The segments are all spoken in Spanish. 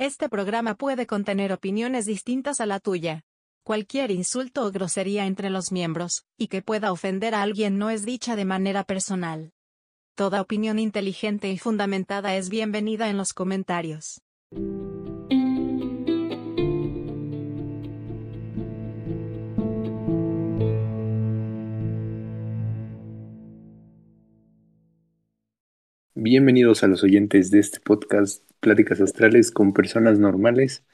Este programa puede contener opiniones distintas a la tuya. Cualquier insulto o grosería entre los miembros, y que pueda ofender a alguien no es dicha de manera personal. Toda opinión inteligente y fundamentada es bienvenida en los comentarios. Bienvenidos a los oyentes de este podcast Pláticas Astrales con personas normales.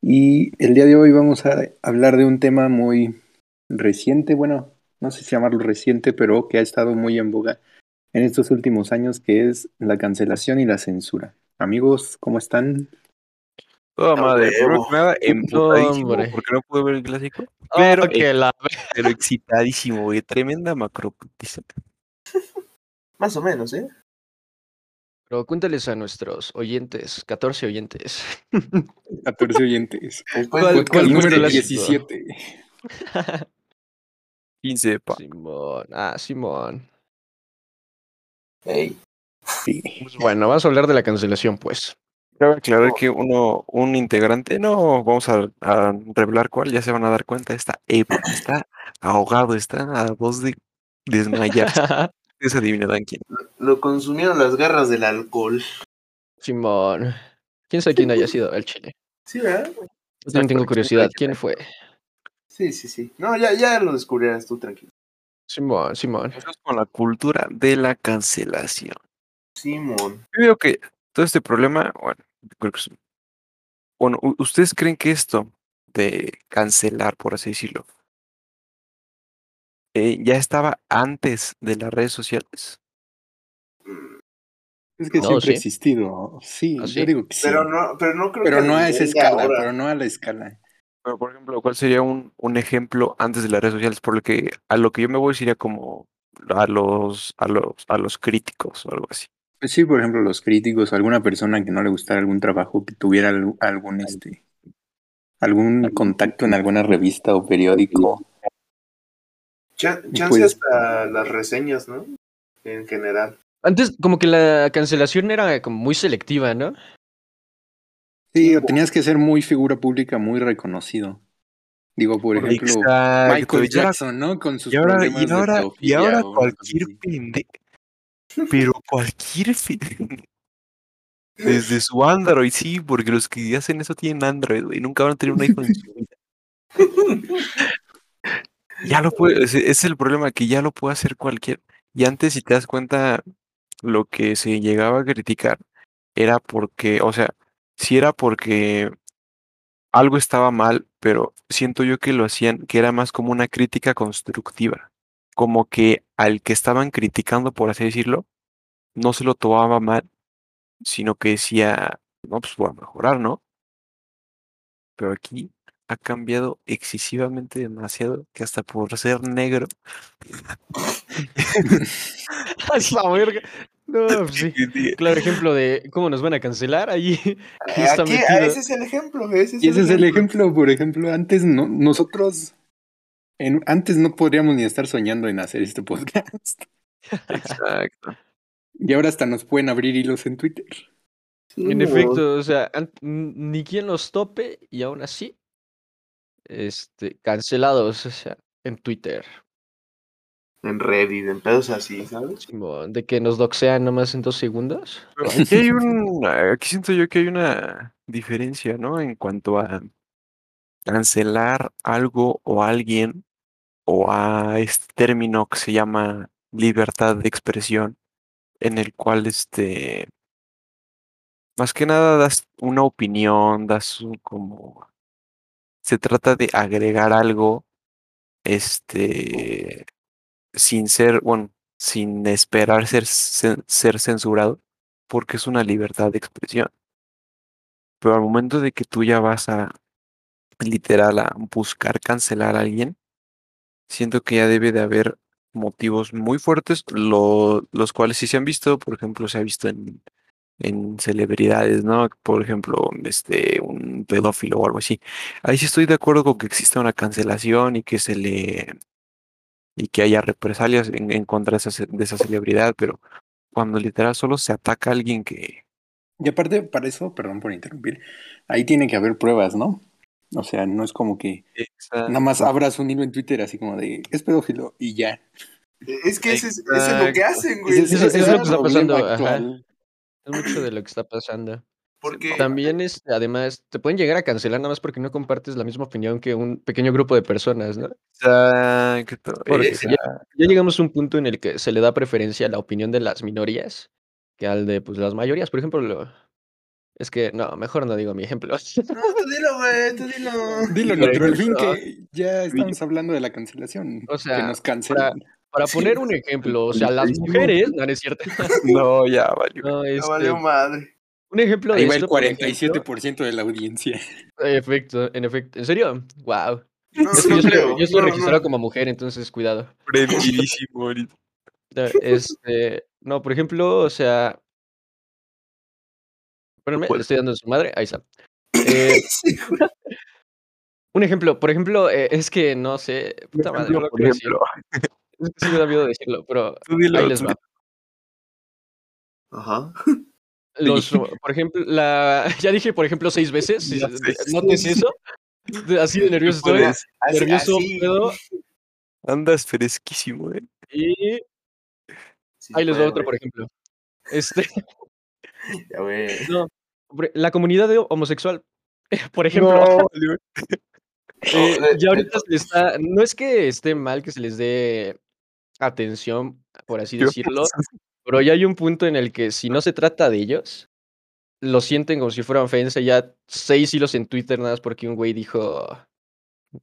Y el día de hoy vamos a hablar de un tema muy reciente, bueno, no sé si llamarlo reciente, pero que ha estado muy en boga en estos últimos años, que es la cancelación y la censura. Amigos, ¿cómo están? Toda madre, que nada, emputadísimo hombre. porque no pude ver el clásico. Pero Pero, que la pero excitadísimo, güey. Tremenda macroputiza. Más o menos, ¿eh? Pero cuéntales a nuestros oyentes, 14 oyentes. 14 oyentes. ¿Cuál- de- cuál número el 17. 15 pa. Simón, ah, Simón. Ey, Sí. Pues bueno, vamos a hablar de la cancelación, pues. Cabe aclarar que uno, un integrante, no vamos a, a revelar cuál, ya se van a dar cuenta, está está ahogado, está a voz de desmayarse. Ustedes adivinarán quién. lo consumieron las garras del alcohol. Simón. ¿Quién sabe quién haya sido el chile? Sí, ¿verdad? Yo también tengo curiosidad. ¿Quién fue? Sí, sí, sí. No, ya, ya lo descubrirás tú, tranquilo. Simón, Simón. Empezamos con la cultura de la cancelación. Simón. Yo digo que todo este problema, bueno, creo que es- bueno, ¿ustedes creen que esto de cancelar, por así decirlo, eh, ya estaba antes de las redes sociales? Es que No, siempre sí. ha existido. Sí, ¿Ah, yo digo que sí. Pero no, pero no creo Pero que no a esa escala, ahora. pero no a la escala. Pero, por ejemplo, ¿cuál sería un, un ejemplo antes de las redes sociales? Por lo que a lo que yo me voy sería como a los, a los, a los críticos o algo así. Pues sí, por ejemplo, los críticos, alguna persona que no le gustara algún trabajo, que tuviera algún, algún, este, algún contacto en alguna revista o periódico. Cha- Y chance pues- hasta las reseñas, ¿no? En general. Antes, como que la cancelación era como muy selectiva, ¿no? Sí, o tenías que ser muy figura pública, muy reconocido. Digo, por ejemplo, Exacto, Michael y Jackson, ¿no? Con sus Y ahora, problemas y de ahora, y pedofilia ahora cualquier pendejo, pero cualquier fe- Desde su Android, sí, porque los que hacen eso tienen Android, güey, nunca van a tener un iPhone en su vida. Ya lo puede, ese es el problema, que ya lo puede hacer cualquier. Y antes, si te das cuenta, lo que se llegaba a criticar era porque, o sea, sí era porque algo estaba mal, pero siento yo que lo hacían, que era más como una crítica constructiva, como que al que estaban criticando, por así decirlo, no se lo tomaba mal, sino que decía, no, pues voy a mejorar, ¿no? Pero aquí ha cambiado excesivamente demasiado, que hasta por ser negro. la verga. No, pues sí. Claro ejemplo de cómo nos van a cancelar ahí. Eh, está Aquí, ah, ese es el ejemplo. Ese es, ese es el ejemplo, por ejemplo, antes no, nosotros, en, antes no podríamos ni estar soñando en hacer este podcast. Exacto. Y ahora hasta nos pueden abrir hilos en Twitter. En efecto, o sea, ni quien los tope y aún así, este, cancelados, o sea, en Twitter. En Reddit, en pedos así, ¿sabes? De que nos doxean nomás en dos segundos. Aquí hay un, aquí siento yo que hay una diferencia, ¿no? En cuanto a cancelar algo o alguien o a este término que se llama libertad de expresión, en el cual este, más que nada das una opinión, das un como, se trata de agregar algo, este, sin ser, bueno, sin esperar ser, ser censurado, porque es una libertad de expresión. Pero al momento de que tú ya vas a, literal, a buscar cancelar a alguien, siento que ya debe de haber motivos muy fuertes, lo- los cuales sí se han visto, por ejemplo, se ha visto en, en celebridades, ¿no? Por ejemplo, este, un pedófilo o algo así. Ahí sí estoy de acuerdo con que exista una cancelación y que se le y que haya represalias en, en contra de esa, de esa celebridad, pero cuando literal solo se ataca a alguien que Y aparte, para eso, perdón por interrumpir, ahí tiene que haber pruebas, ¿no? O sea, no es como que Exacto. nada más abras un hilo en Twitter así como de, es pedófilo y ya. Es que ese es, ese es lo que hacen, güey. Eso- es lo que está pasando, ajá. Es mucho de lo que está pasando. Porque También, es, además, te pueden llegar a cancelar nada más porque no compartes la misma opinión que un pequeño grupo de personas, ¿no? Exacto. Porque exacto. Ya llegamos a un punto en el que se le da preferencia a la opinión de las minorías que al de pues, las mayorías. Por ejemplo, lo- es que, no, mejor no digo mi ejemplo. No, tú dilo, güey, tú dilo. Dilo, Por Nitro, al fin que ya estamos hablando de la cancelación. O sea, que nos cancelan. Para Sí. poner un ejemplo, o sea, las mujeres, no, no es cierto. No, ya valió. No, Ya este, valió madre. un ejemplo de Ahí va el esto, por ejemplo, 47% de la audiencia. En efecto, en efecto. ¿En serio? Wow. No, Es que no yo, estoy, creo. yo estoy No, registrado no. como mujer, entonces cuidado. Prendidísimo ahorita. Este, no, por ejemplo, o sea. Espérenme, puedo. le estoy dando a su madre. Ahí está. Eh, un ejemplo, por ejemplo, eh, es que no sé. Puta madre, no lo por ejemplo. Es que sí me da miedo decirlo, pero dilo, ahí les va. Ajá. Los, por ejemplo, la. Ya dije, por ejemplo, seis veces. si-. ¿Notes eso? Así de nervioso estoy. Así- Nervioso, así. pedo. Andas fresquísimo, eh. Y Sí, ahí les va otro, por ejemplo. Este, Ya, güey. no, la comunidad de homosexual, por ejemplo, No, eh, ya ahorita se está, no es que esté mal que se les dé atención, por así decirlo, pero ya hay un punto en el que si no se trata de ellos, lo sienten como si fuera ofensa. Ya seis hilos en Twitter nada más porque un güey dijo,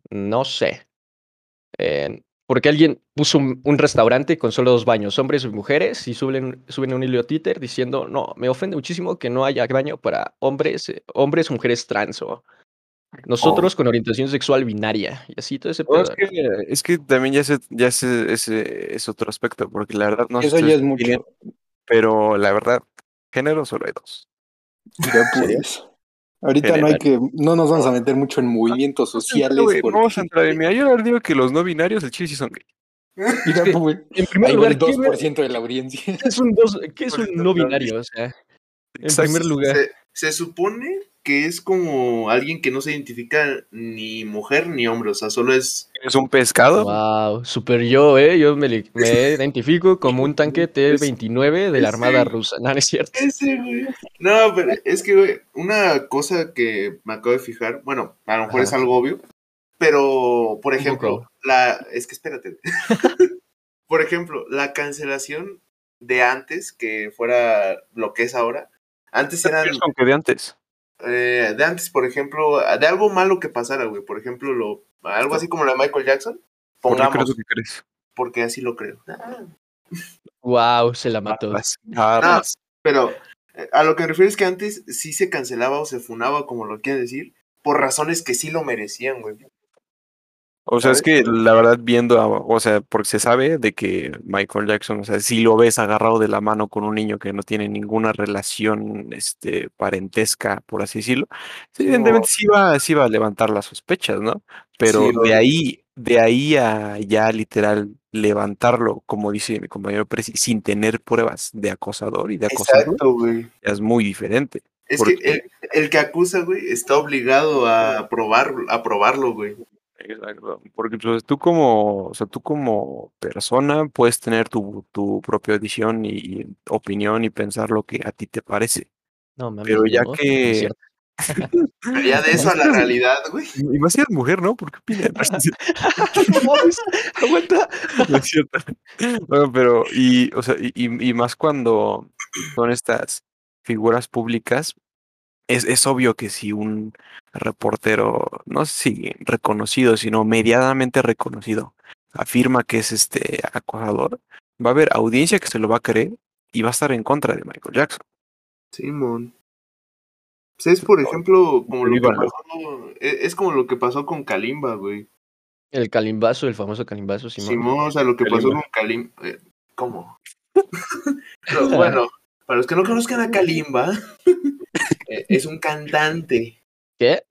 no sé, eh, porque alguien puso un, un restaurante con solo dos baños, hombres y mujeres, y suben, suben un hilo a Twitter diciendo, no, me ofende muchísimo que no haya baño para hombres, eh, hombres mujeres trans o nosotros con orientación sexual binaria y así todo ese No, pedo. es, que, es que también ya, es, ya es, ese es otro aspecto, porque la verdad no sé Eso ya es mucho. opinen, Pero la verdad, género solo hay dos. Ya pues. Ahorita no hay que, no nos vamos a meter mucho en movimientos sociales. Güey, porque- Vamos a entrar en. Mira, yo les digo que los no binarios, el chile sí son gay. Mira, que, pues, En primer lugar, el ¿qué, ver- 2% de la audiencia. qué es un, dos, qué es un no no- binario? O sea, en primer lugar. Se, se supone que es como alguien que no se identifica ni mujer ni hombre, o sea, solo es Es un pescado. Wow, super yo, ¿eh? Yo me, identifico como un tanque T-29 de la Armada. Rusa. No, no es cierto. ese, güey. No, pero es que, güey, una cosa que me acabo de fijar, bueno, a lo mejor Ajá. es algo obvio, pero, por ejemplo, la, es que espérate. por ejemplo, la cancelación de antes, que fuera lo que es ahora, antes eran, Es como que de antes. Eh, de antes, por ejemplo, de algo malo que pasara, güey, por ejemplo, lo, algo así como la de Michael Jackson, ¿Por qué crees pongamos, lo que crees? porque así lo creo. Wow, se la mató. Arras, arras. Pero eh, a lo que me refiero es que antes sí se cancelaba o se funaba, como lo quieren decir, por razones que sí lo merecían, güey. O sea, es que la verdad viendo, a- o sea, porque se sabe de que Michael Jackson, o sea, si lo ves agarrado de la mano con un niño que no tiene ninguna relación, este, parentesca, por así decirlo, sí, evidentemente sí va, sí va a levantar las sospechas, ¿no? Pero Sí, de ahí, de ahí a ya literal levantarlo, como dice mi compañero Presi, sin tener pruebas de acosador y de acosador, Exacto, güey. es muy diferente. Es Porque- que el, el que acusa, güey, está obligado a probar, a probarlo, güey. Exacto, porque pues, tú como, o sea, tú como persona puedes tener tu, tu propia edición y opinión y pensar lo que a ti te parece. No, mames, Pero ya que... Pero ya de eso a la realidad, güey. Y más si eres mujer, ¿no? ¿Por qué opinas? No mames, Aguanta. No es cierto. No, pero, y, o sea, y más cuando son estas figuras públicas, es, es obvio que si un reportero, no sé si reconocido, sino medianamente reconocido, afirma que es este acosador, va a haber audiencia que se lo va a creer y va a estar en contra de Michael Jackson. Simón. Pues es, por ejemplo, como lo que pasó, es, es como lo que pasó con Kalimba, güey. El calimbazo, el famoso calimbazo, Simón. Simón, o sea, lo que pasó con Kalimba. eh, ¿Cómo? Pero, bueno, para los que no conozcan a Kalimba, es un cantante. ¿Qué?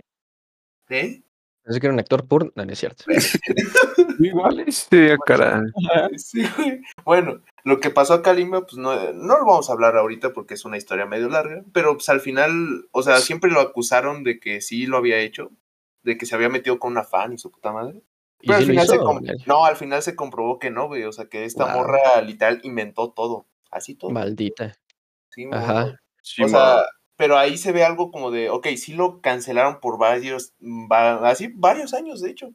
¿Eh? Pensé que era un actor porno. No, no es cierto. Igual este cara. Sí. Bueno, lo que pasó a Kalimba, pues no, no lo vamos a hablar ahorita porque es una historia medio larga, pero pues al final, o sea, siempre lo acusaron de que sí lo había hecho, de que se había metido con una fan y su puta madre. ¿Y Pero al final se hizo? no, al final se comprobó que no, güey, o sea, que esta Wow. morra literal inventó todo, así todo. Maldita. Sí, Ajá. Sí, o sea, pero ahí se ve algo como de, ok, sí lo cancelaron por varios, va- así, varios años, de hecho.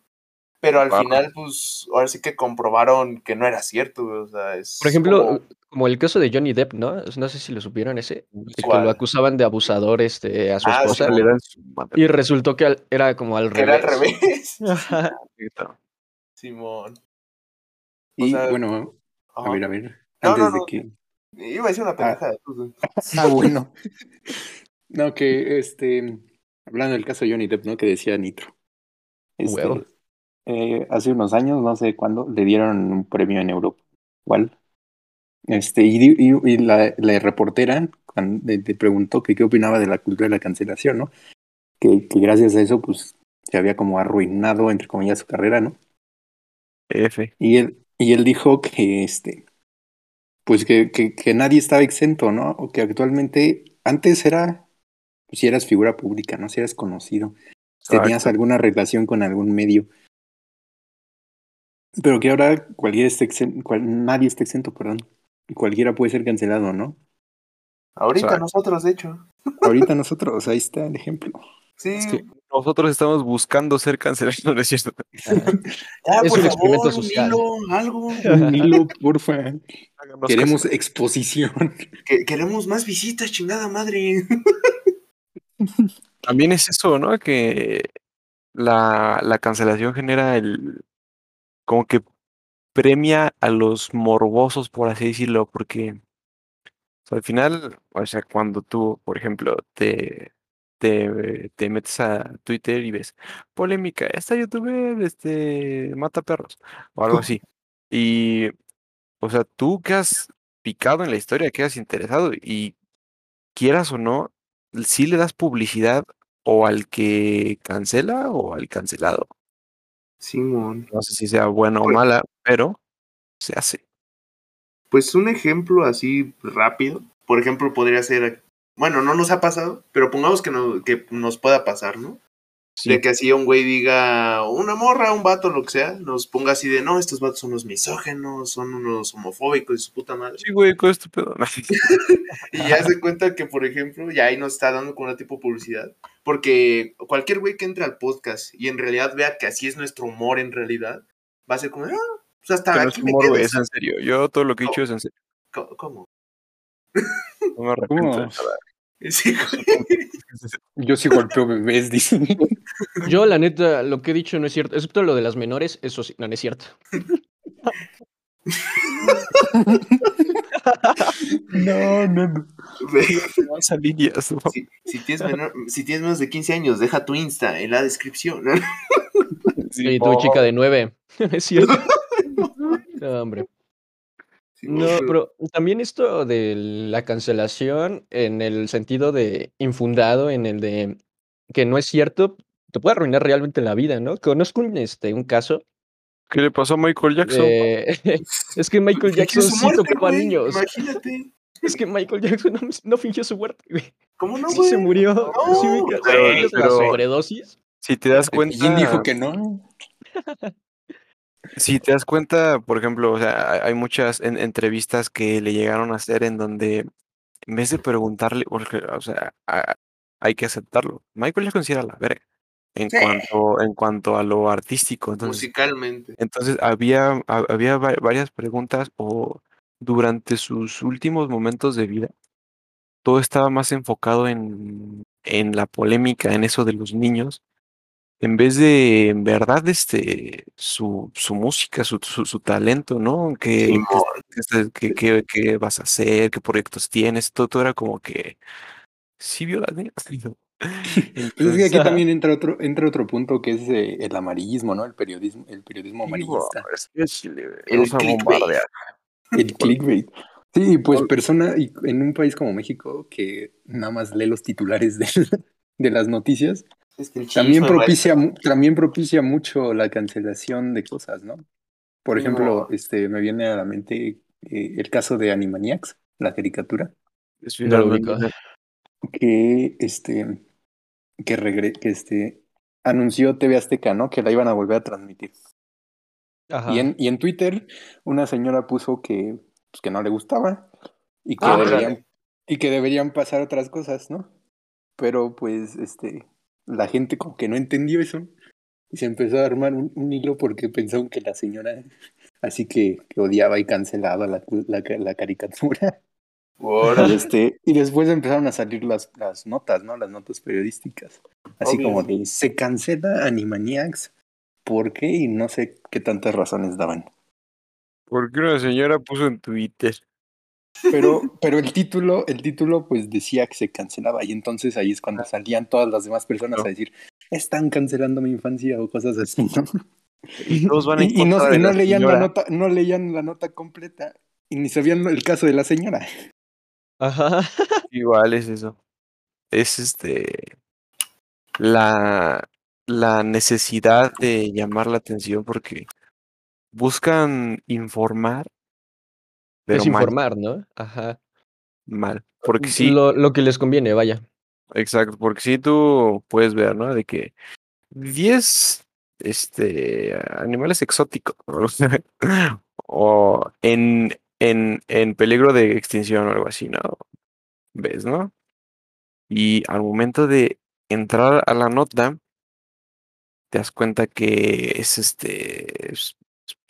Pero al Wow. final, pues, ahora sí que comprobaron que no era cierto, o sea, es Por ejemplo, como- como el caso de Johnny Depp, ¿no? No sé si lo supieron ese, de que lo acusaban de abusador este, a su Ah, esposa. Y resultó que al- era como al que era revés. al revés. Simón. Y sea, bueno, a ver, a ver, No, antes no, de no. que... Iba a decir una pendejada. pues, Ah, bueno. No, que este, hablando del caso de Johnny Depp, ¿no? Que decía Nitro. Este, eh, hace unos años, no sé cuándo, le dieron un premio en Europa. ¿Cuál? Este, y, y- y la, la reportera le preguntó que qué opinaba de la cultura de la cancelación, ¿no? Que, que gracias a eso, pues, se había como arruinado, entre comillas, su carrera, ¿no? F. Y él, y él dijo que este, pues que, que, que nadie estaba exento, ¿no? O que actualmente, antes era, pues, si eras figura pública, ¿no? Si eras conocido, si tenías Exacto. alguna relación con algún medio. Pero que ahora cualquiera está exento, cual- nadie está exento, perdón. Y cualquiera puede ser cancelado, ¿no? Ahorita Exacto. nosotros, de hecho. Ahorita nosotros, ahí está el ejemplo. Sí. Es que nosotros estamos buscando ser cancelados, no es cierto. Ya, Es por un experimento favor, un social. hilo, algo. Un hilo, porfa. Háganos Queremos caso. exposición. Que- queremos más visitas, chingada madre. También es eso, ¿no? Que la, la cancelación genera el. como que premia a los morbosos, por así decirlo, porque o sea, al final, o sea, cuando tú, por ejemplo, te, te, te metes a Twitter y ves polémica, esta youtuber este, mata perros o algo así. Y, o sea, tú quedas picado en la historia, quedas interesado y quieras o no, sí le das publicidad o al que cancela o al cancelado. Simón. No sé si sea buena o Pues- mala, pero se hace. Pues un ejemplo así rápido. Por ejemplo, podría ser. Bueno, no nos ha pasado, pero pongamos que, no- que nos pueda pasar, ¿no? Sí, De que así un güey diga, una morra, un vato, lo que sea, nos ponga así de, no, estos vatos son unos misógenos, son unos homofóbicos y su puta madre. sí, güey, con este pedo. Y ya se cuenta que, por ejemplo, ya ahí nos está dando con una tipo de publicidad. Porque cualquier güey que entre al podcast y en realidad vea que así es nuestro humor en realidad, va a ser como, ah, pues hasta Que no es aquí me humor, quedo. es en serio. Yo todo lo que he dicho es en serio. ¿Cómo? No me arrepiento ¿Cómo? Sí. Yo sí golpeo bebés, dice. Yo, la neta, lo que he dicho no es cierto, excepto lo de las menores, eso sí, no, no es cierto. No, no, no. Vas a líneas, ¿no? si, si tienes menor- si tienes menos de 15 años, deja tu Insta en la descripción. Sí, po. chica de nueve, no es cierto. No, hombre. No, pero también esto de la cancelación en el sentido de infundado, en el de que no es cierto, te puede arruinar realmente la vida, ¿no? Conozco un, este, un caso ¿Qué le pasó a Michael Jackson? es que Michael Jackson sí muerte, tocaba güey, niños. Imagínate. Es que Michael Jackson no, no fingió su muerte, güey. ¿Cómo no, Sí se murió. No, sí me ca- güey, ¿sabes la pero- sobredosis? Si te das cuenta. ¿Quién dijo que no? Si te das cuenta, por ejemplo, o sea, hay- muchas en- entrevistas que le llegaron a hacer en donde, en vez de preguntarle, porque, o sea, a- hay que aceptarlo. Michael Jackson sí era la verga en Sí. cuanto, en cuanto a lo artístico. Entonces, Musicalmente. entonces había, ha- había va- varias preguntas o durante sus últimos momentos de vida, todo estaba más enfocado en, en la polémica, en eso de los niños, en vez de en verdad este su, su música, su, su, su talento, ¿no? Que- que- que vas a hacer, qué proyectos tienes, todo, todo era como que sí vio las niñas. Pues es que aquí también entra otro, entra otro punto que es eh, el amarillismo, ¿no? El periodismo, el periodismo amarillista. El Vamos a clickbait. El clickbait. Sí, pues persona, y en un país como México, que nada más lee los titulares de, de las noticias, Es que el también propicia, también propicia mucho la cancelación de cosas, ¿no? Por ejemplo, este, me viene a la mente eh, el caso de Animaniacs, la caricatura, Es No lo que este que regre- que este anunció TV Azteca, ¿no? Que la iban a volver a transmitir. Ajá. Y en, y en Twitter una señora puso que, pues, que no le gustaba y que, Ah, deberían, y que deberían pasar otras cosas, ¿no? Pero pues este la gente como que no entendió eso y se empezó a armar un, un hilo porque pensaron que la señora así que, que odiaba y cancelaba la, la, la caricatura. Este, y después empezaron a salir las, las notas, ¿no? Las notas periodísticas. Así Obvio. como de se cancela Animaniacs. ¿Por qué? Y no sé qué tantas razones daban. Porque una señora puso en Twitter. Pero, pero el título, el título, pues decía que se cancelaba. Y entonces ahí es cuando salían todas las demás personas a decir, están cancelando mi infancia o cosas así, ¿no? Y todos van en Y, y no, y no la leían la nota, no leían la nota completa. Y ni sabían el caso de la señora. Ajá. Igual es eso. Es este la, la necesidad de llamar la atención porque buscan informar, pero mal, Desinformar, ¿no? Ajá. mal. Porque sí, Lo, lo que les conviene, vaya. exacto, porque sí tú puedes ver, ¿no? De que 10 este animales exóticos o en, en, en peligro de extinción o algo así, ¿no? ¿Ves, no? Y al momento de entrar a la nota, te das cuenta que es este es,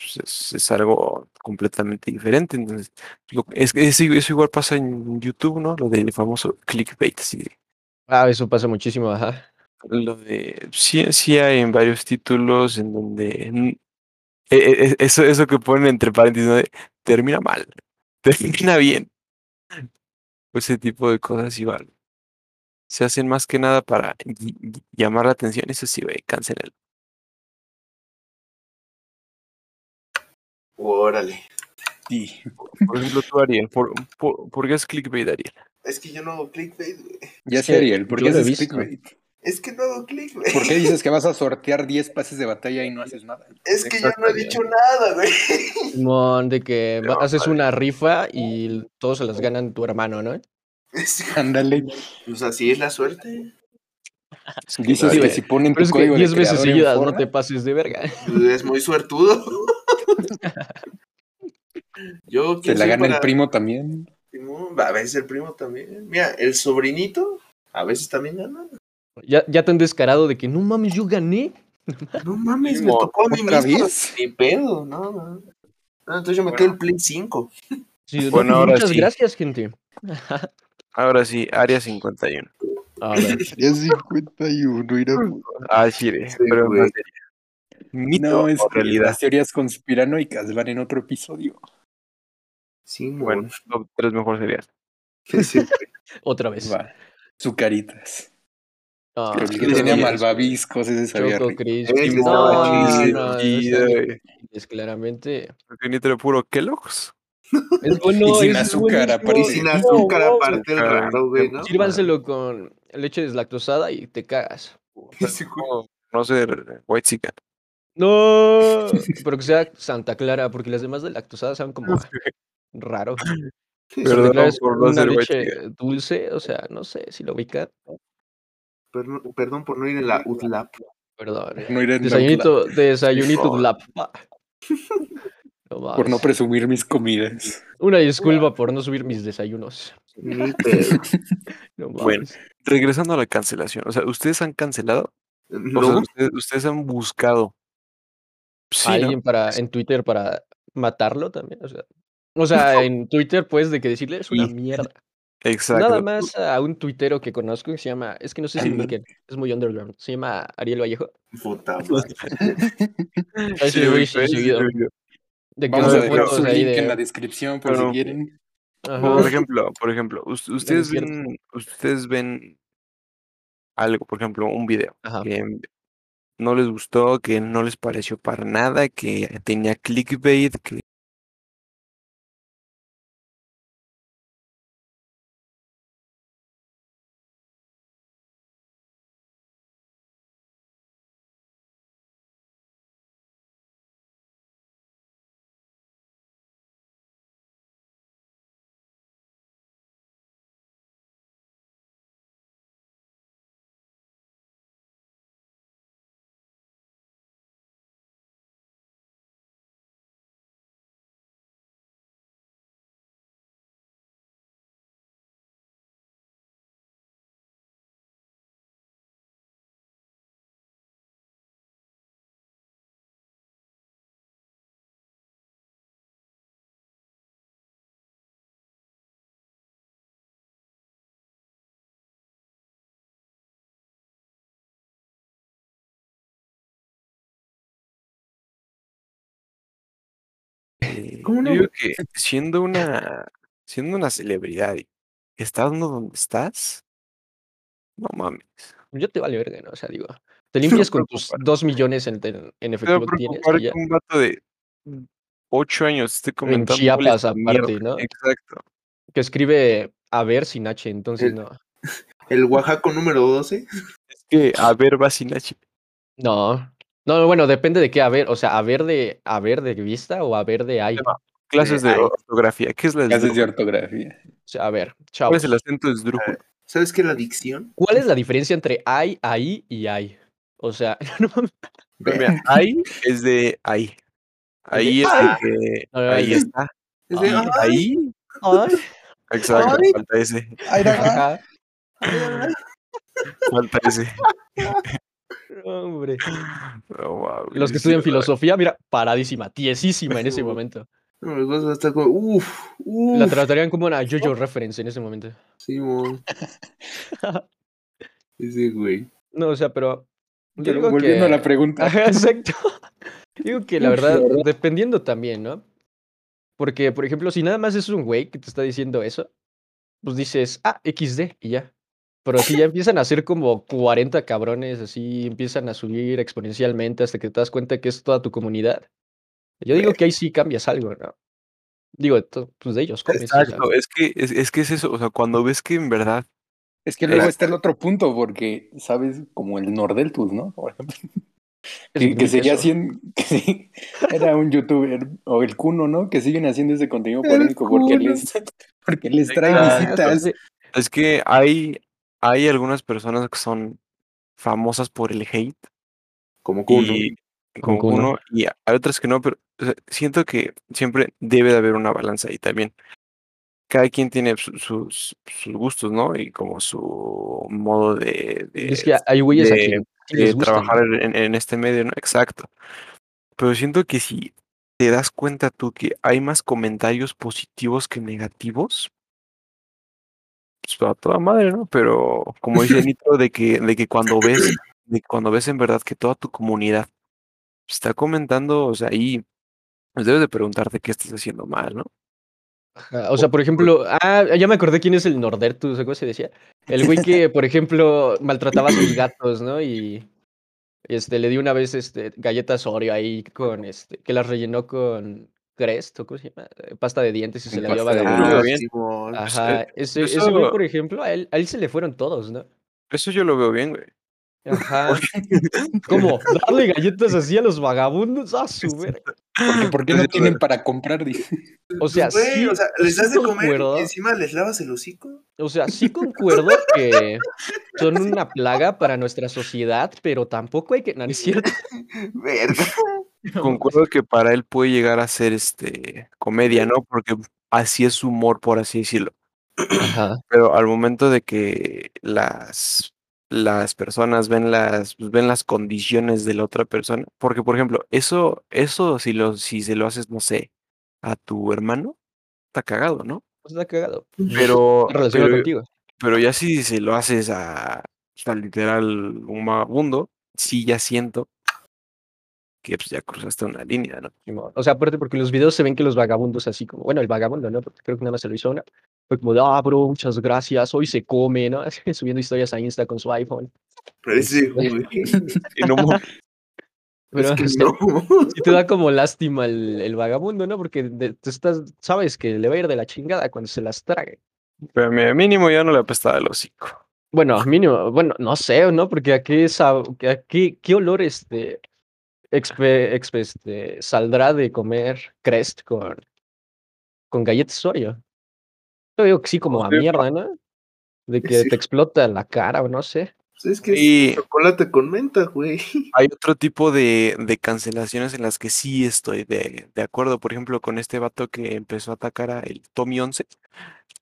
es- es algo completamente diferente. Entonces, lo- es, que eso, igual pasa en YouTube, ¿no? Lo del famoso clickbait, así de- Ah, eso pasa muchísimo, ajá. lo de sí, sí hay en varios títulos en donde n- e- e- e- eso, eso que ponen entre paréntesis, ¿no? de, termina mal, termina bien. Ese tipo de cosas igual. Se hacen más que nada para ll- ll- llamar la atención. Eso sí, güey, cancelen. Órale. Sí. Por ejemplo, tú, Ariel, ¿por, por, por qué es clickbait, Ariel? Es que yo no hago clickbait, güey. Ya sé, Ariel, ¿por qué haces clickbait? Es que no hago clickbait. ¿Por qué dices que vas a sortear 10 pases de batalla y no haces nada? Es que yo no he dicho nada, güey. Simón, de que No, haces una rifa y todos se las ganan tu hermano, ¿no? Ándale. Pues así es la suerte. Dices Sí, que si ponen tu es que código de 10 veces seguidas, no Forra, te pases de verga. Es muy suertudo. Yo se ¿quién la gana el primo también. A veces el primo también. Mira, el sobrinito a veces también gana. Ya, ya tan descarado de que no mames, yo gané. No mames, me tocó a mí ¿Otra mismo. vez? Ni pedo, no, no. No, entonces yo me quedé el Play 5. Sí, Bueno, no, ahora muchas sí. gracias, gente. Ahora sí, Área 51. Ahora, Ya 51, mira. Ah, sí, pero en güey. más serio. ¿Mito No, es o realidad? las teorías conspiranoicas van en otro episodio. Sí, Bueno, top tres mejor serían. bueno. Sí, otra vez. Va. Sucaritas. Ah, que tenía malvaviscos, ese sabía Choco es claramente. Porque puro Kellogg's. Es bueno, Y sin es azúcar, buenísimo. aparte. Y sin azúcar, aparte el raro, güey, ¿no? Sírvanselo con leche deslactosada y te cagas. No, ser white chicken. No, pero que sea Santa Clara, porque las demás de lactosada saben como raro. Perdón Santa Clara es por no una ser leche dulce, o sea, no sé si lo ubican. Perdón, perdón por no ir en la UTLAP. Perdón. No ir en la Desayunito, desayunito favor. lap. pa. No Por no presumir mis comidas. Una disculpa por no subir mis desayunos. Ni pedo. No mames. Bueno. Regresando a la cancelación. O sea, ¿ustedes han cancelado? O sea, ustedes, ustedes han buscado. Sí, a ¿no? alguien para en Twitter para matarlo también, o sea. O sea, en Twitter puedes de que decirle es una Sí. mierda. Exacto. Nada más a un tuitero que conozco que se llama, es que no sé si lo es muy underground, se llama Ariel Vallejo. puta Sí. De que Vamos a fotos su link en la de. descripción por Pero- si quieren. Ajá. Por ejemplo, por ejemplo, us- ustedes ven, ustedes ven algo, por ejemplo, un video Ajá. que no les gustó, que no les pareció para nada, que tenía clickbait, que ¿Cómo no, yo digo güey? que siendo una, siendo una celebridad y estando donde estás, no mames. Yo te vale verga, ¿no? O sea, digo, te limpias con tus dos millones en, en- en efectivo que tienes y ya. un vato de ocho años esté En comentando Chiapas, esta mierda. aparte, ¿no? Exacto. Que escribe a ver sin H, entonces Eh, no. El Oaxaco número 12. Es que, a ver, va sin H. No. No, bueno, depende de qué a ver. O sea, a ver de, a ver de vista o a ver de. Tema, Clases de ortografía. ¿Qué es la Clases de ortografía. O sea, a ver, ¿Cuál chavos. es el acento esdrújulo? ¿Sabes qué es la dicción? ¿Cuál es la diferencia entre ay, ahí y ay? O sea, no mames. Ahí es de ahí. Ahí es de que ahí está. Es de, Ay. "Ay, Ahí. Ay, Exacto, Ay. falta ese. Falta ese. Hombre. No, Los que estudian filosofía, mira, paradísima, tiesísima en ese momento. No, estar como, La tratarían como una JoJo reference en ese momento. Sí, mon. Ese güey. No, o sea, pero. Yo Pero digo volviendo que... a la pregunta. Exacto. Digo que la verdad. dependiendo también, ¿no? Porque, por ejemplo, si nada más es un güey que te está diciendo eso, pues dices, ah, XD, y ya. Pero si ya empiezan a ser como 40 cabrones, así empiezan a subir exponencialmente hasta que te das cuenta que es toda tu comunidad. Yo digo que ahí sí cambias algo, ¿no? Digo, pues de ellos comes. Exacto, es que es, es que es eso, o sea, cuando ves que en verdad Es que luego está el otro punto, porque, ¿sabes? Como el Nordeltus, ¿no? Por ejemplo. es Que, que seguía haciendo, que era un youtuber, o el Kuno, ¿no? Que siguen haciendo ese contenido polémico porque les, porque les trae visitas. es que hay, hay algunas personas que son famosas por el hate Como Kuno. y Como Kuno. uno, y hay otras que no, pero o sea, siento que siempre debe de haber una balanza ahí también. Cada quien tiene su- sus, sus gustos, ¿no? Y como su modo de, de- Es que hay güeyes a de- trabajar en, en este medio, ¿no? Exacto. Pero siento que si te das cuenta tú que hay más comentarios positivos que negativos, pues a toda madre, ¿no? Pero como dice Nitro, de que, de que cuando ves, de que cuando ves en verdad que toda tu comunidad está comentando, o sea, ahí pues debes de preguntarte qué estás haciendo mal, ¿no? Ajá, O sea, por ejemplo, ah, ya me acordé quién es el Nordertus, o cómo se decía. El güey que, por ejemplo, maltrataba a sus gatos, ¿no? Y este, le dio una vez este, galletas Oreo ahí con este, que las rellenó con Crest, o cómo se llama, Eh, pasta de dientes y se la dio a pasta de. Ah, bien. Simón. Ajá, eh, ese, eso- ese güey, por ejemplo, a él, a él se le fueron todos, ¿no? Eso yo lo veo bien, güey. Ajá. ¿Cómo? ¿Darle galletas así a los vagabundos? ¡Ah, su verga! Porque, ¿Por qué no tienen para comprar? Dice. O sea, Güey, sí, o sea, les das sí de comer concuerdo. y encima les lavas el hocico. O sea, sí concuerdo que son una plaga para nuestra sociedad, pero tampoco hay que. No, no es cierto. Verga. Concuerdo que para él puede llegar a ser este comedia, ¿no? Porque así es su humor, por así decirlo. Ajá. Pero al momento de que las, las personas ven las, pues, ven las condiciones de la otra persona, porque por ejemplo, eso, eso si lo, si se lo haces, no sé, a tu hermano, está cagado, ¿no? Pues está cagado. Pero, pero, contigo. pero ya si se lo haces a, o sea, literal, un vagabundo, sí ya siento que pues ya cruzaste una línea, ¿no? O sea, aparte porque los videos se ven que los vagabundos así como, bueno, el vagabundo, ¿no? Porque creo que nada más se lo hizo una. Fue como de, ah, bro, muchas gracias, hoy se come, ¿no? Subiendo historias a Insta con su iPhone. Parece, güey. Y no Pero es que no. sí te da como lástima el, el vagabundo, ¿no? Porque de- tú estás, sabes que le va a ir de la chingada cuando se las trague. pero mínimo ya no le apestaba el hocico. Bueno, mínimo, bueno, no sé, ¿no? Porque aquí aquí, ¿qué olor este, expe- expe- este, saldrá de comer Crest con, con galletas Oreo? Yo digo que sí, como a mierda, ¿no? De que Sí. te explota la cara o no sé. Es que Y- es chocolate con menta, güey. Hay otro tipo de, de cancelaciones en las que sí estoy de, de acuerdo. Por ejemplo, con este vato que empezó a atacar a el Tommy 11.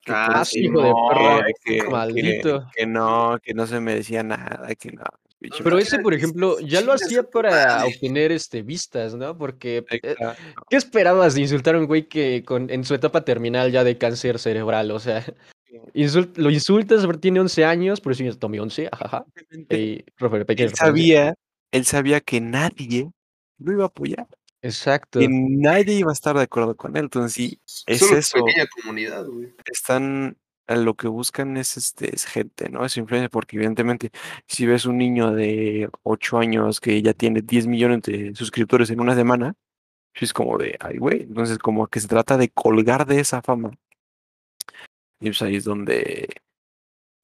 que Ah, pues, sí, hijo de no, perra, que, que- maldito. que no, que no se merecía nada, que no. Pero ese, por ejemplo, ya lo hacía para madre. obtener este, vistas, ¿no? Porque, eh, Exacto. ¿qué esperabas de insultar a un güey que con, en su etapa terminal ya de cáncer cerebral? O sea, insult- lo insultas, pero tiene 11 años, por eso yo tomé 11, ajaja. Y, pequeña Él sabía, él sabía que nadie lo iba a apoyar. Exacto. Y nadie iba a estar de acuerdo con él. Entonces, sí, es Solo eso. pequeña comunidad, güey. están, lo que buscan es, este, es gente, ¿no? Es influencia, porque evidentemente si ves un niño de 8 años que ya tiene 10 millones de suscriptores en una semana, es como de, ay, güey, entonces como que se trata de colgar de esa fama. Y pues ahí es donde,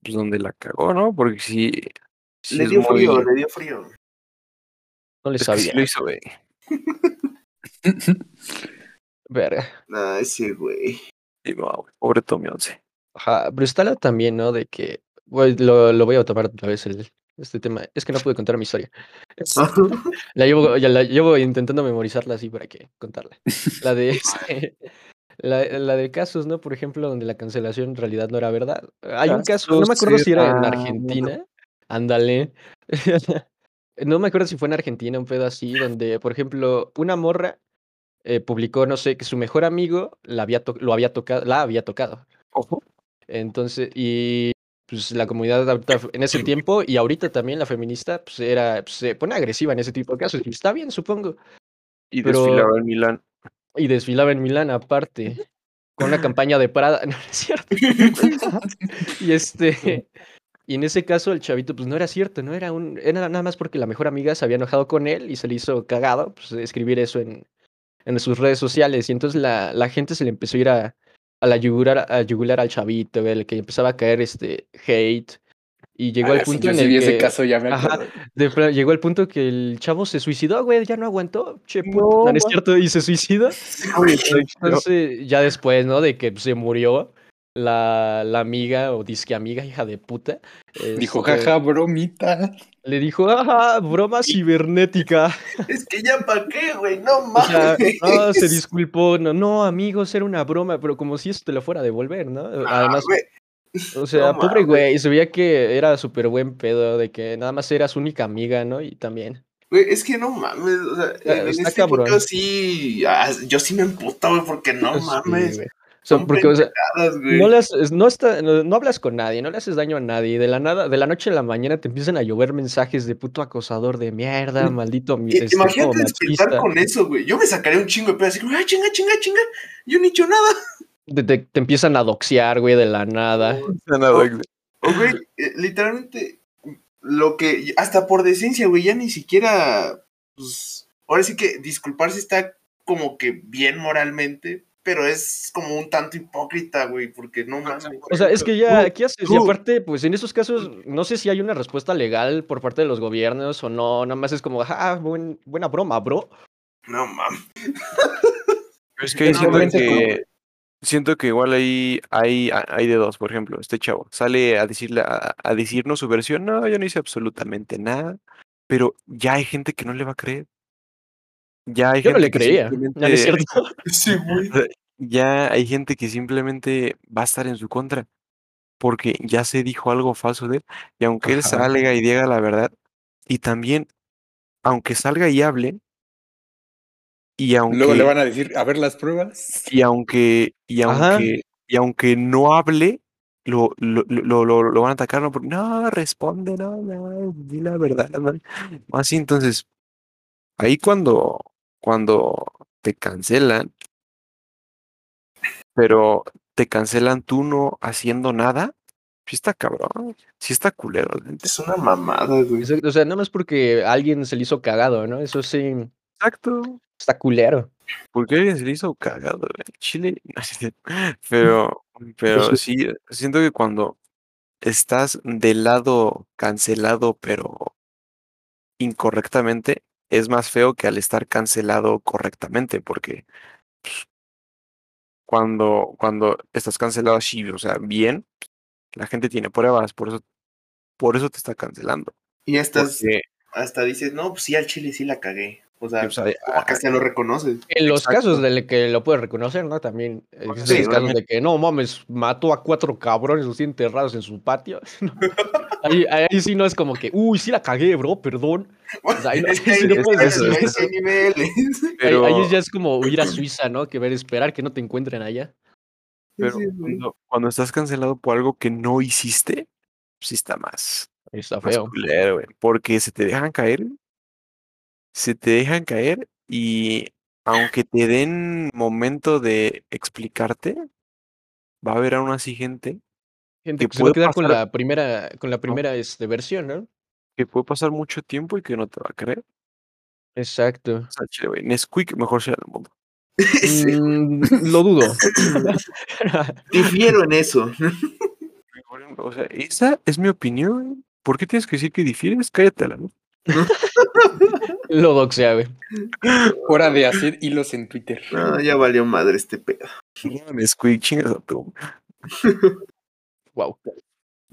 pues donde la cagó, ¿no? Porque sí Le dio muy- frío, le dio frío. No le es que sí sabía. lo hizo, güey. Verga. Nah, ese güey. Y, wow, güey, pobre Tommy 11. Ajá, pero está lo también, ¿no? De que, güey, lo, lo voy a tomar otra vez el, este tema. Es que no pude contar mi historia. La llevo, ya la llevo intentando memorizarla así para que contarla. La de este, la, la de casos, ¿no? Por ejemplo, donde la cancelación en realidad no era verdad. Hay un caso, no me acuerdo si era en cerrado. Argentina. Ándale. No me acuerdo si fue en Argentina, un pedo así, donde, por ejemplo, una morra eh, publicó, no sé, que su mejor amigo la había lo había tocado, la había tocado. Ojo. Entonces, y pues la comunidad en ese tiempo y ahorita también la feminista pues era pues, se pone agresiva en ese tipo de casos y está bien, supongo. Y Pero- desfilaba en Milán. Y desfilaba en Milán aparte con una campaña de Prada, no, no es cierto. y este y en ese caso el chavito pues no era cierto, no era un era nada más porque la mejor amiga se había enojado con él y se le hizo cagado pues escribir eso en en sus redes sociales y entonces la, la gente se le empezó a ir a a la yugular, a yugular al chavito, el que empezaba a caer este hate y llegó al Ah, sí, punto en el que ese caso, ya me Ajá. de llegó al punto que el chavo se suicidó, güey, ya no aguantó, che, puto, No, es cierto, y se suicida. Entonces, ya después, ¿no? De que se murió la, la amiga o disque amiga, hija de puta. Dijo, este, jaja, bromita. Le dijo, ajá, broma cibernética. Es que ya pa' qué, güey, no O sea, mames. no, se disculpó. No, no, amigos, era una broma, pero como si eso te lo fuera a devolver, ¿no? Ah, Además, o sea, no pobre güey, se veía que era súper buen pedo, de que nada más era su única amiga, ¿no? Y también. güey, es que no mames, o sea, en este cabrón. punto sí, ah, yo sí me emputo, güey, porque no Sí, mames. güey. O sea, son porque, o sea. No, le haces- no, está, no, no hablas con nadie, no le haces daño a nadie. De la nada, de la noche a la mañana te empiezan a llover mensajes de puto acosador de mierda, maldito este, Imagínate despertar machista. con eso, güey. Yo me sacaría un chingo de pedo así como, ah, chinga, chinga, chinga. Yo no he hecho nada. Te, te- te empiezan a doxear, güey, de la nada. O, güey, eh, literalmente, lo que, hasta por decencia, güey, ya ni siquiera, pues, ahora sí que disculparse está como que bien moralmente, pero es como un tanto hipócrita, güey, porque no mames. O sea, es que ya, ¿qué haces? Y aparte, pues en esos casos, no sé si hay una respuesta legal por parte de los gobiernos o no, nada más es como, ah, buen- buena broma, bro. No mames. Pero es que ahí No, siento que, siento que igual ahí hay, hay de dos, por ejemplo, este chavo sale a decirle a, a decirnos su versión, no, yo no hice absolutamente nada, pero ya hay gente que no le va a creer. Ya hay Yo no gente le que creía, no, no es simplemente- cierto. Sí, güey. ya hay gente que simplemente va a estar en su contra, porque ya se dijo algo falso de él, y aunque él Ajá. salga y diga la verdad, y también, aunque salga y hable, y aunque, Luego le van a decir, a ver las pruebas. y aunque, y Ajá. aunque, y aunque no hable, lo, lo, lo, lo, lo van a atacar, no, no, responde, no, no, di la verdad, no". Así, entonces, ahí cuando, cuando te cancelan, pero te cancelan tú no haciendo nada, sí está cabrón, sí está culero. Es una mamada, güey. Exacto, O sea, nada más porque a alguien se le hizo cagado, ¿no? Eso sí, Exacto. está culero. Porque alguien se le hizo cagado, güey. Chile. Pero, pero sí, siento que cuando estás del lado cancelado, pero incorrectamente, es más feo que al estar cancelado correctamente, porque pues, cuando, cuando estás cancelado así, o sea, bien, la gente tiene pruebas, por eso, por eso te está cancelando. Y estás, Porque, hasta dices, no, pues sí, al chile sí la cagué. O sea, o sea, como que hasta lo reconoces. En los Exacto. casos de que lo puedes reconocer, ¿no? También existen Sí, los casos de que no mames, mató a cuatro cabrones así enterrados en su patio. ahí, ahí sí no es como que, uy, sí la cagué, bro, perdón. Sea, ahí no- Es que sí, hay, no es puedes que decir hay- eso. hay niveles. Ahí- pero, Ahí, ya es como ir a Suiza, ¿no? Que ver, esperar que no te encuentren allá. pero Sí, cuando, cuando estás cancelado por algo que no hiciste, sí está más, Está más feo. culero, güey. Porque se te dejan caer, se te dejan caer y aunque te den momento de explicarte, va a haber aún así gente Gente que que se va a puede quedar con la primera, con la primera este, versión, ¿no? Que puede pasar mucho tiempo y que no te va a creer. Exacto. O sea, chile, güey, Nesquik, mejor sea del mundo. Sí, Mm, lo dudo. Difiero en eso. O sea, esa es mi opinión. ¿Por qué tienes que decir que difieres? Cállatela, ¿no? lo doxea, güey. Hora de hacer hilos en Twitter. No, ya valió madre este pedo. Nesquik, chingas a tu. Wow.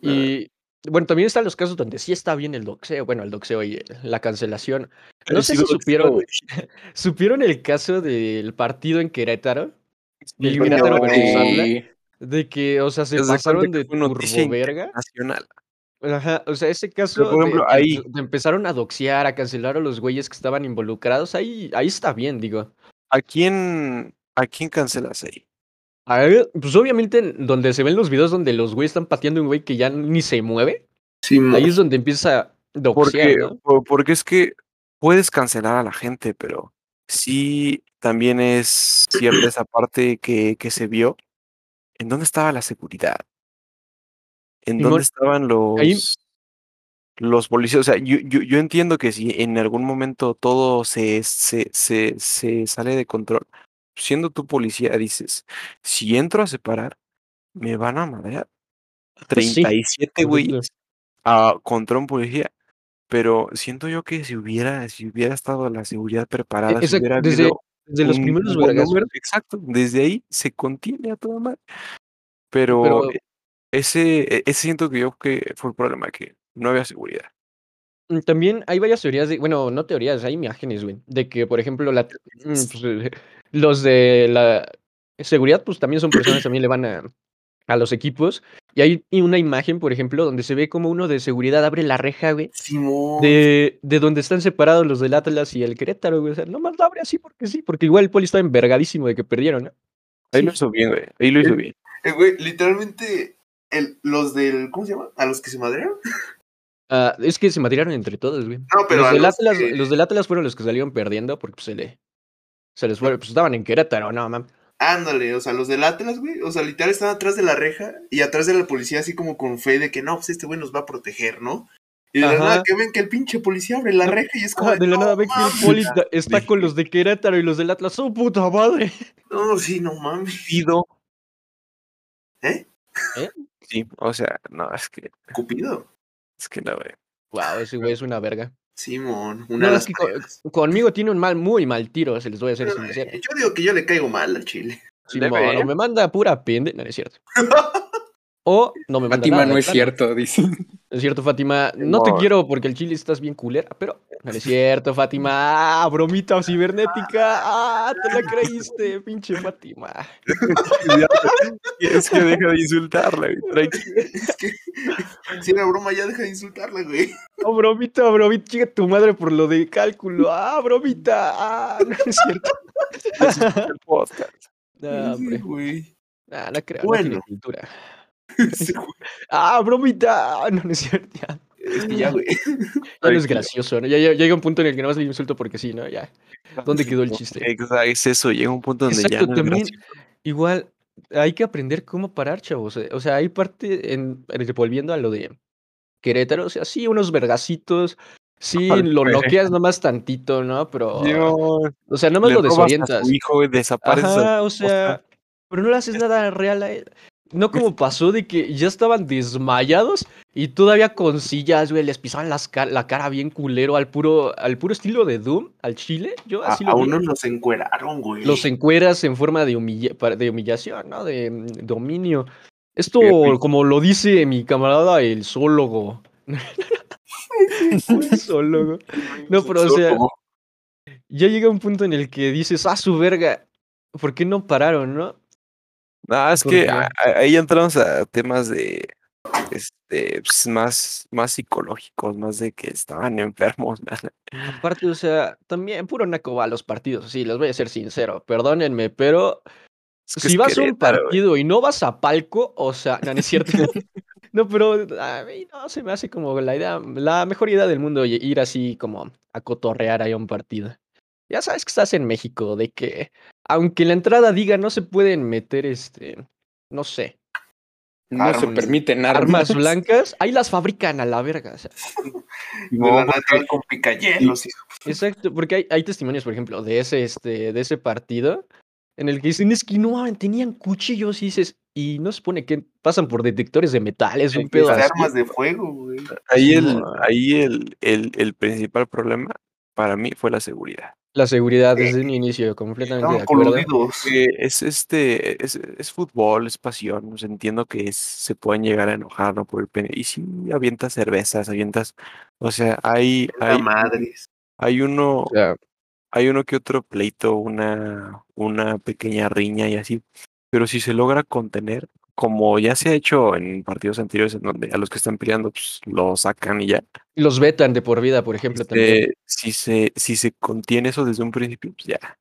Y bueno, también están los casos donde sí está bien el doxeo, bueno, el doxeo y la cancelación. No sé si supieron. ¿supieron el caso del partido en Querétaro? El Querétaro güey. versus Atlas, de que, o sea, se pasaron de turboverga. Nacional. Ajá, o sea, ese caso por ejemplo, de, ahí- de empezaron a doxear, a cancelar a los güeyes que estaban involucrados, ahí, ahí está bien, digo. ¿A quién, ¿A quién cancelas ahí? A ver, pues obviamente en donde se ven los videos donde los güeyes están pateando un güey que ya ni se mueve, Sí, ahí es donde empieza a doxear, Porque, porque es que puedes cancelar a la gente, pero sí también es cierta esa parte que, que se vio. ¿En dónde estaba la seguridad? ¿En dónde estaban los, ahí- los policías? O sea, yo, yo, yo entiendo que si en algún momento todo se, se, se, se sale de control, siendo tu policía, dices, si entro a separar, me van a madrear. Sí, 37 correcto. güeyes a, contra un policía. Pero siento yo que si hubiera, si hubiera estado la seguridad preparada, si exacto, hubiera desde- los primeros número, exacto, desde ahí se contiene a toda madre. Pero, Pero- e- ese, e- ese siento que yo que fue el problema, que no había seguridad. Mm, También hay varias teorías de, bueno, no teorías, hay imágenes, güey, de que, por ejemplo, la, mm, pues, eh, los de la seguridad, pues también son personas, también le van a, a los equipos. Y hay una imagen, por ejemplo, donde se ve como uno de seguridad abre la reja, güey, Simón. de, de donde están separados los del Atlas y el Querétaro, güey. O sea, nomás lo abre así porque sí, porque igual el poli estaba envergadísimo de que perdieron, ¿no? Ahí Sí. lo hizo bien, güey. Ahí lo hizo El- bien. Eh, güey, literalmente, el, los del. ¿Cómo se llama? ¿A los que se madrearon? Ah, es que se matieron entre todos, güey. No, pero los, del los Atlas, que- los del Atlas fueron los que salieron perdiendo porque pues, se, le, se les fue, pues estaban en Querétaro, no, mam. Ándale, o sea, los del Atlas, güey. O sea, literal estaban atrás de la reja y atrás de la policía, así como con fe de que no, pues este güey nos va a proteger, ¿no? Y de la nada que ven que el pinche policía abre la reja y es como. Ah, de la "No nada ven que el mames". poli está con los de Querétaro y los del Atlas. ¡Oh, puta madre! No, sí, no mames. Pido. ¿Eh? ¿Eh? Sí, o sea, no, es que, Cupido. Es que no, güey. Wow, ese güey es una verga. Simón, una No, de es las que conmigo tiene un mal, muy mal tiro, se les voy a ser Pero, sincero. Yo digo que yo le caigo mal al chile. Simón, me manda pura pende, no, no es cierto. O no me manda Fátima nada. no es cierto, dice. Es cierto, Fátima. No te quiero porque el chile estás bien culera, pero no es cierto, Fátima. Ah, bromita cibernética. Ah, te la creíste, pinche Fátima. Es que deja de insultarla, güey. Tranquilo. Es que si era broma, ya deja de insultarla, güey. Oh, bromita, bromita, chica tu madre por lo de cálculo. Ah, bromita. Ah, no es cierto. El podcast. No, Sí, hombre. güey. Ah, no creo, no Bueno. tiene cultura. Sí. Ah, bromita. Ah, no, no es cierto. Ya, Es que ya, güey. ya no es gracioso, ¿no? Ya, ya llega un punto en el que nada más le insulto porque sí, ¿no? Ya. ¿Dónde quedó el chiste? Exacto, es eso, llega un punto donde ya Exacto, no es también igual hay que aprender cómo parar, chavos. O sea, hay parte, en, en- volviendo a lo de Querétaro, o sea, sí, unos vergacitos, sí, Al lo güey. noqueas nomás tantito, ¿no? Pero, Dios, o sea, nomás lo a desorientas. su hijo, desapareces a Ajá, o sea, pero no le haces nada real a él. No como pasó de que ya estaban desmayados y todavía con sillas, güey, les pisaban las ca- la cara bien culero al puro, al puro estilo de Doom, al chile. Yo A, así a lo unos los encueraron, güey. los encueras en forma de, humilla- de humillación, ¿no? De mm, dominio. Esto, como lo dice mi camarada, el zoólogo. el zoólogo. No, pero o sea, ya llega un punto en el que dices, ah, su verga, ¿por qué no pararon, no? No, es que a- ahí entramos a temas de este pues, más, más psicológicos, más de que estaban enfermos. Aparte, o sea, también puro naco va a los partidos, sí, les voy a ser sincero, perdónenme, pero Es que si vas a un partido y no vas a palco, o sea, no, no es cierto. no, pero a mí no se me hace como la idea, la mejor idea del mundo ir así como a cotorrear ahí a un partido. ya sabes que estás en México, de que aunque la entrada diga no se pueden meter, este, no sé, No se permiten armas. armas blancas, ahí las fabrican a la verga. o sea, nada trae con picayelos y exacto, porque hay, hay testimonios, por ejemplo, de ese, este, de ese partido, en el que dicen, es que no, tenían cuchillos y dices, y no se supone que pasan por detectores de metales, un pedo así. armas de fuego, güey. Ahí, el, No. ahí el, el, el principal problema para mí fue la seguridad. La seguridad desde un inicio, completamente de acuerdo. es este, es, es fútbol, es pasión. entiendo que es- se pueden llegar a enojar, ¿no? Por el pene. Y sí, avientas cervezas, avientas. O sea, hay, La hay, madres. hay uno, O sea, hay uno que otro pleito, una, una pequeña riña y así. Pero si se logra contener, como ya se ha hecho en partidos anteriores, en donde a los que están peleando, pues lo sacan y ya. los vetan de por vida, por ejemplo, también. Este, si se, si se contiene eso desde un principio, pues ya.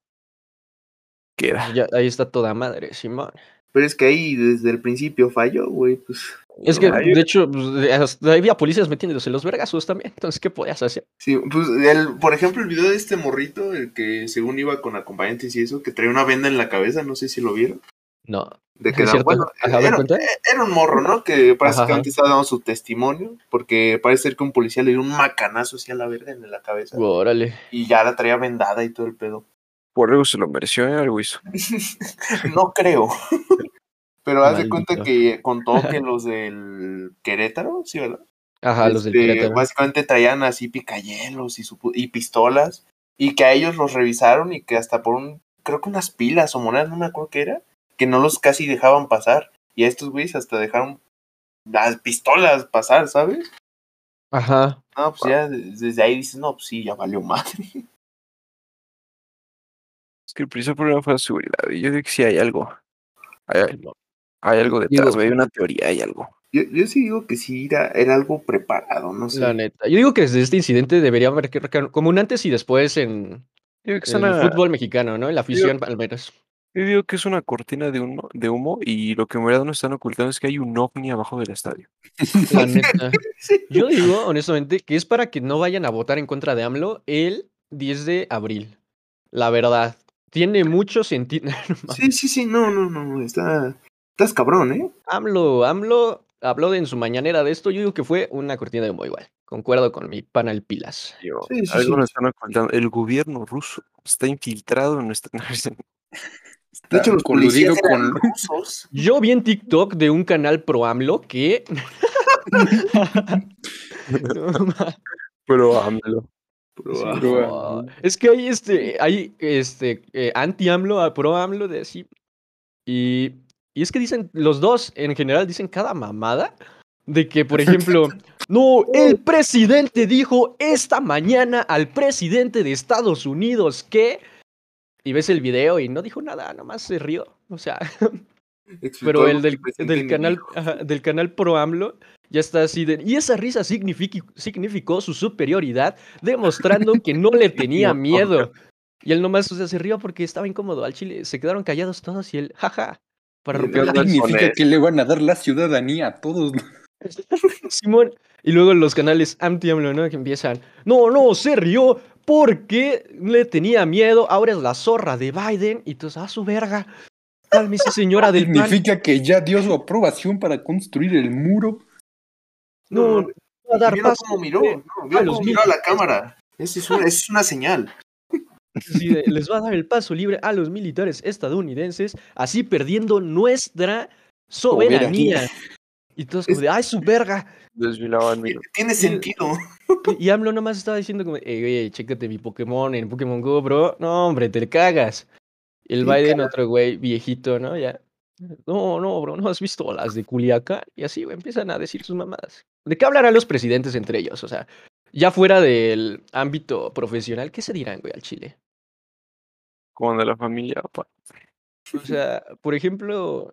Queda. Ya, ahí está toda madre, Simón. Pero es que ahí desde el principio falló, güey. Pues Es que, Ay, de hecho, pues, había policías metiéndose los vergazos también. Entonces, ¿qué podías hacer? Sí, pues el, por ejemplo, el video de este morrito, el que según iba con acompañantes y eso, que traía una venda en la cabeza, no sé si lo vieron. No. De que ¿Es da- cierto? bueno, era, era un morro, ¿no? Que básicamente estaba dando su testimonio, porque parece ser que un policía le dio un macanazo así a la verga en la cabeza. Órale. Y ya la traía vendada y todo el pedo. Por algo se lo mereció, ¿eh? algo hizo. no creo. Pero haz de cuenta que contó que los del Querétaro, ¿sí, verdad? Ajá, los del Este, Querétaro. Básicamente traían así picayelos y, su y pistolas. Y que a ellos los revisaron y que hasta por un, creo que unas pilas o monedas, no me acuerdo qué era, que no los casi dejaban pasar. Y a estos güeyes hasta dejaron las pistolas pasar, ¿sabes? Ajá. No, pues ya de- desde ahí dices, no, pues sí, ya valió madre. Es que el principal problema fue la seguridad. Y yo digo que sí hay algo. Hay, hay algo detrás, güey. Hay una teoría, hay algo. Yo, yo sí digo que sí era, era algo preparado, no sé. La neta. Yo digo que desde este incidente debería haber que- como un antes y después en, en el fútbol mexicano, ¿no? En la afición, al menos. Yo digo que es una cortina de humo, de humo y lo que en verdad nos están ocultando es que hay un ovni abajo del estadio. La neta. Sí. Yo digo, honestamente, que es para que no vayan a votar en contra de AMLO el 10 de abril. La verdad. Tiene mucho sentido. Sí, sí, sí, no, no, no, está, estás cabrón, ¿eh? AMLO, AMLO habló de en su mañanera de esto. Yo digo que fue una cortina de humo igual. Concuerdo con mi pana el Pilas. Sí, sí, algo sí. nos están ocultando. El gobierno ruso está infiltrado en nuestra. De hecho, los coludido con- rusos. Yo vi en TikTok de un canal pro AMLO que. Pero AMLO. Pero, No, es que hay este, hay este eh, anti AMLO, a pro AMLO de así. Y, y es que dicen, los dos en general dicen cada mamada de que, por ejemplo, no, el presidente dijo esta mañana al presidente de Estados Unidos que. Y ves el video y no dijo nada, nomás se rió. O sea, pero el del, canal, ajá, del canal pro AMLO ya está así de. Y esa risa significó su superioridad, demostrando que no le tenía miedo. Y él nomás o sea, se rió porque estaba incómodo al chile. Se quedaron callados todos y él, jaja. Para romper la significa que le van a dar la ciudadanía a todos. Simón. Y luego los canales anti-AMLO, ¿no? Que empiezan. No, no, se rió porque le tenía miedo. Ahora es la zorra de Biden. Y tú, a su verga. Cálmese, señora del pan. Significa que ya dio su aprobación para construir el muro. No, No, va a dar Vieron paso cómo miró, libre no, vieron los cómo miró a la cámara. Esa es una, es una señal. Sí, les va a dar el paso libre a los militares estadounidenses, así perdiendo nuestra soberanía. Soberanía. Y todos como de, ¡ay, su verga! Desvilaban mi. Tiene sentido. Y AMLO nomás estaba diciendo como, ey, oye, chécate mi Pokémon en Pokémon Go, bro. No, hombre, te cagas. El Sí, Biden, otro güey viejito, ¿no? Ya. No, no, bro, ¿no has visto las de Culiacán? Y así, güey, empiezan a decir sus mamadas. ¿De qué hablarán los presidentes entre ellos? O sea, ya fuera del ámbito profesional, ¿qué se dirán, güey, al Chile? Como de la familia. pa. O sea, por ejemplo,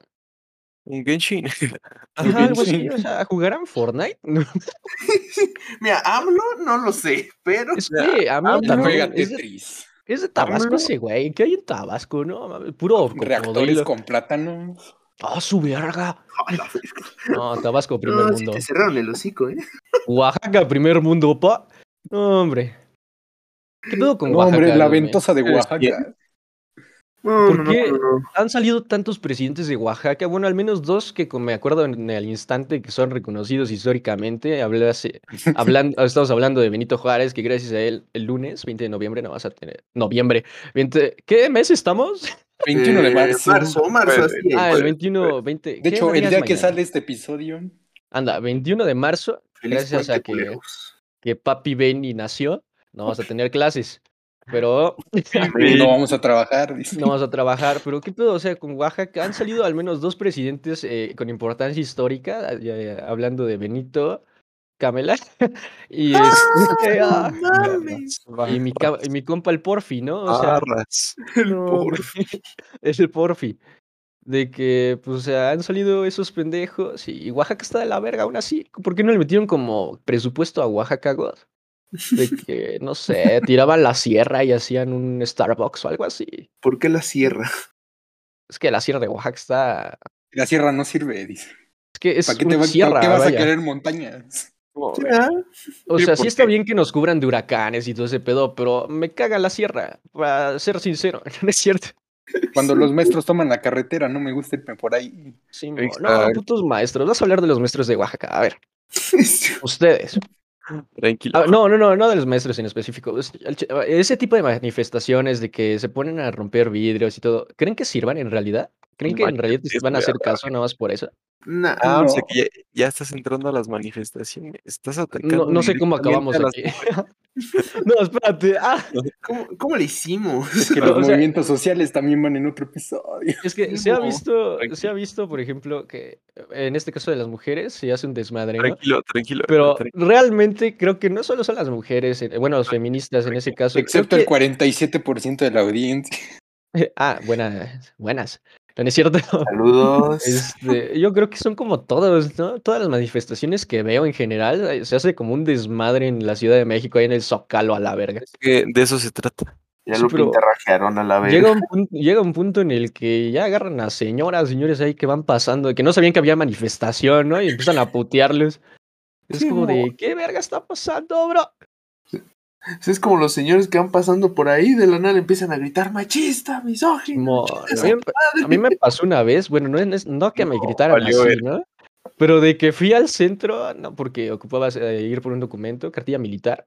Un Genshin. Ajá, algo así, Sí. o sea, ¿jugarán Fortnite? Mira, AMLO no lo sé, pero Es que AMLO AMLO juega Tetris. es de Tabasco AMLO- ese güey. ¿Qué hay en Tabasco, no? Puro Reactores con plátanos. ¡Ah, su verga! No, Tabasco, primer No, sí mundo. te cerraron el hocico, ¿eh? Oaxaca, primer mundo, pa. No, hombre. ¿Qué pedo con No, Oaxaca? hombre, la ventosa de ¿Eres Oaxaca. No, ¿Por no, qué? no, no. Han salido tantos presidentes de Oaxaca, bueno, al menos dos que me acuerdo en el instante que son reconocidos históricamente. Hablé hace- hablando, estamos hablando de Benito Juárez, que gracias a él el lunes 20 de noviembre no vas a tener. Noviembre. 20 ¿Qué mes estamos? 21 de Eh, marzo. Marzo, marzo, Bueno, así es. Ah, el pues, 21, 20. De ¿qué hecho, el día que mañana? sale este episodio, Anda, 21 de marzo, Feliz gracias a que, que Papi Benny nació, no vas a tener clases. Pero no vamos a trabajar. dice. no vas a trabajar. Pero qué pedo, o sea, con Oaxaca han salido al menos dos presidentes eh, con importancia histórica, eh, hablando de Benito, Camela y, este, ah, y, mi, ca- y mi compa el Porfi, ¿no? O sea, Arras. El no, güey, es el Porfi. De que, pues, o sea, han salido esos pendejos y Oaxaca está de la verga aún así. ¿Por qué no le metieron como presupuesto a Oaxaca, God? De que, no sé, tiraban la sierra y hacían un Starbucks o algo así. ¿Por qué la sierra? Es que la sierra de Oaxaca está... La sierra no sirve, dice. Es que es ¿Para qué, te va- sierra, para qué vas vaya. a querer montañas? O sea, sí ¿por está bien que nos cubran de huracanes y todo ese pedo, pero me caga la sierra, para ser sincero, no es cierto. Cuando los maestros toman la carretera, no me gusta irme por ahí. Sí, no, Exacto. putos maestros. Vas a hablar de los maestros de Oaxaca. A ver, ustedes. Tranquilo. Ah, no, no, no, no de los maestros en específico. Ese tipo de manifestaciones de que se ponen a romper vidrios y todo, ¿creen que sirvan en realidad? ¿Creen que en realidad van a hacer caso nada más por eso? Nah, Ah, o sea No. que ya, ya estás entrando a las manifestaciones. Estás No, atacando. no sé cómo acabamos aquí. no, espérate. Ah, ¿cómo, cómo le hicimos? Que No, los o sea- movimientos sociales también van en otro episodio. es que se ha No, visto, se ha visto, por ejemplo, que en este caso de las mujeres se hace un desmadre, ¿no? Tranquilo, tranquilo. Pero tranquilo. realmente creo que no solo son las mujeres, eh, bueno, los feministas en ese caso. Excepto que- el 47% de la audiencia. Ah, buenas, buenas. No es cierto. Saludos. Este, yo creo que son como todos, ¿no? Todas las manifestaciones que veo en general, eh, se hace como un desmadre en la Ciudad de México, ahí en el Zócalo a la verga. Es que de eso se trata. Ya sí, lo pintarrajearon a la vez. Llega un, punto, llega un punto en el que ya agarran a señoras, señores ahí que van pasando, que no sabían que había manifestación, ¿no? Y empiezan a putearles. Es Sí, como mo. de, ¿qué verga está pasando, bro? Es como los señores que van pasando por ahí, de la nada empiezan a gritar machista, misógino. A, su mí, me- a mí me pasó una vez, bueno, no, es- no que me No, gritaran así. ¿no? Pero de que fui al centro, no, porque ocupaba eh, ir por un documento, cartilla militar,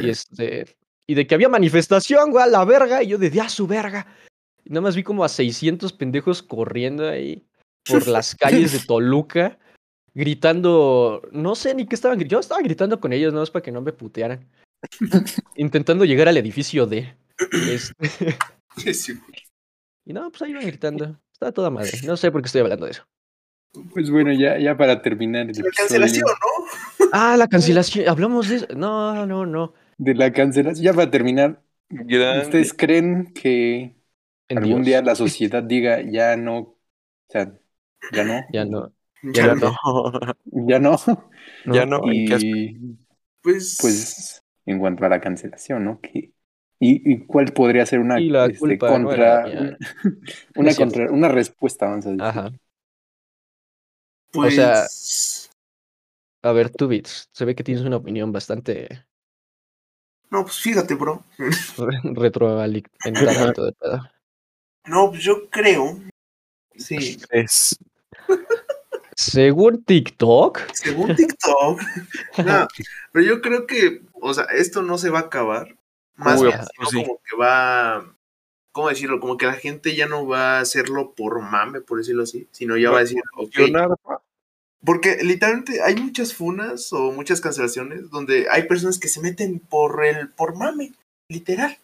y este, y de que había manifestación, güey, a la verga, y yo de, a su verga. Y nada más vi como a 600 pendejos corriendo ahí por las calles de Toluca, gritando, no sé ni qué estaban gritando, yo estaba gritando con ellos, nada más para que no me putearan. Intentando llegar al edificio D. Este, y no, pues ahí iban gritando. Estaba toda madre. No sé por qué estoy hablando de eso. Pues bueno, ya, ya para terminar el La episodio cancelación, ¿no? Ah, la cancelación. Hablamos de eso. No, no, no. de la cancelación, ya para terminar, Grande. ¿ustedes creen que En algún Dios. día la sociedad diga ya no, o sea, ya no, Ya no. Ya Ya no. no. ya no? Ya no. Y Pues, pues en cuanto a la cancelación, ¿no? Y, y cuál podría ser una Y la este, culpa no contra, era una, contra respuesta, vamos a decir. Ajá. pues, sea- A ver, tú, Bits. Se ve que tienes una opinión bastante no, pues fíjate, bro. retroalimentada todo el pedo. No, pues yo creo, sí, Es. Según TikTok. según TikTok, no, pero yo creo que, o sea, esto no se va a acabar, más Uy, bien, pues sino sí. como que va, ¿cómo decirlo? Como que la gente ya no va a hacerlo por mame, por decirlo así, sino ya va a decir, ok, Funcionar, pa. Porque literalmente hay muchas funas o muchas cancelaciones donde hay personas que se meten por el por mame, literal.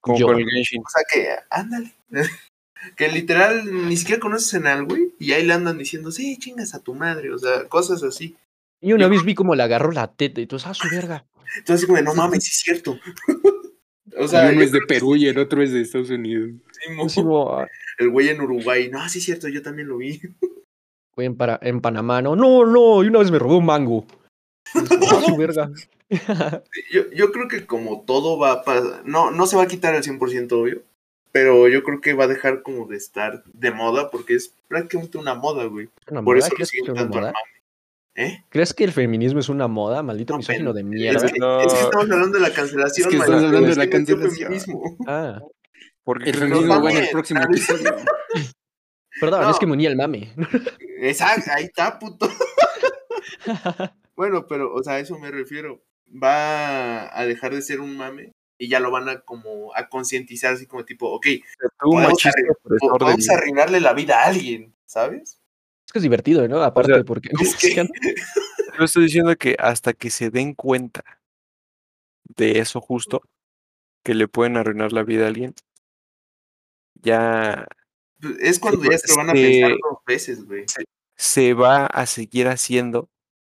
Como Yo. con el Genshin. O sea que, ándale. que literal ni siquiera conocen al güey y ahí le andan diciendo, sí, chingas a tu madre, o sea, cosas así. Y una vez vi como le agarró la teta y tú, ah, su verga. Entonces, como, no mames, sí es cierto. o Y sea, uno es de Perú y el otro es de Estados Unidos. sí, el güey en Uruguay, no, sí es cierto, yo también lo vi. Güey, en, para, en Panamá, no, no, no, y una vez me robó un mango. Ah, su verga. Yo, yo creo que como todo va a pasar, no, no se va a quitar al 100% obvio, pero yo creo que va a dejar como de estar de moda porque es prácticamente una moda, güey. Una Por moda, eso lo ¿crees que siguen tanto al mame. ¿Eh? ¿Crees que el feminismo es una moda? Maldito No, misógino de Es mierda. que, No. es que estamos hablando de la cancelación, Es que estamos hablando de la cancelación. feminismo. Ah, Porque El feminismo no va en el próximo episodio. perdón, No. es que me uní al mame. Exacto, ahí está, puto. bueno, pero, o sea, a eso me refiero. Va a dejar de ser un mame y ya lo van a como a concientizar así como tipo, ok, tú, Podemos machista arreglar- a arruinarle la vida a alguien, ¿sabes? Es que es divertido, ¿no? Aparte, sea, porque. es que- Yo estoy diciendo que hasta que se den cuenta de eso justo, que le pueden arruinar la vida a alguien, ya Es cuando ya pues, se lo van a pensar dos veces, güey. se va a seguir haciendo,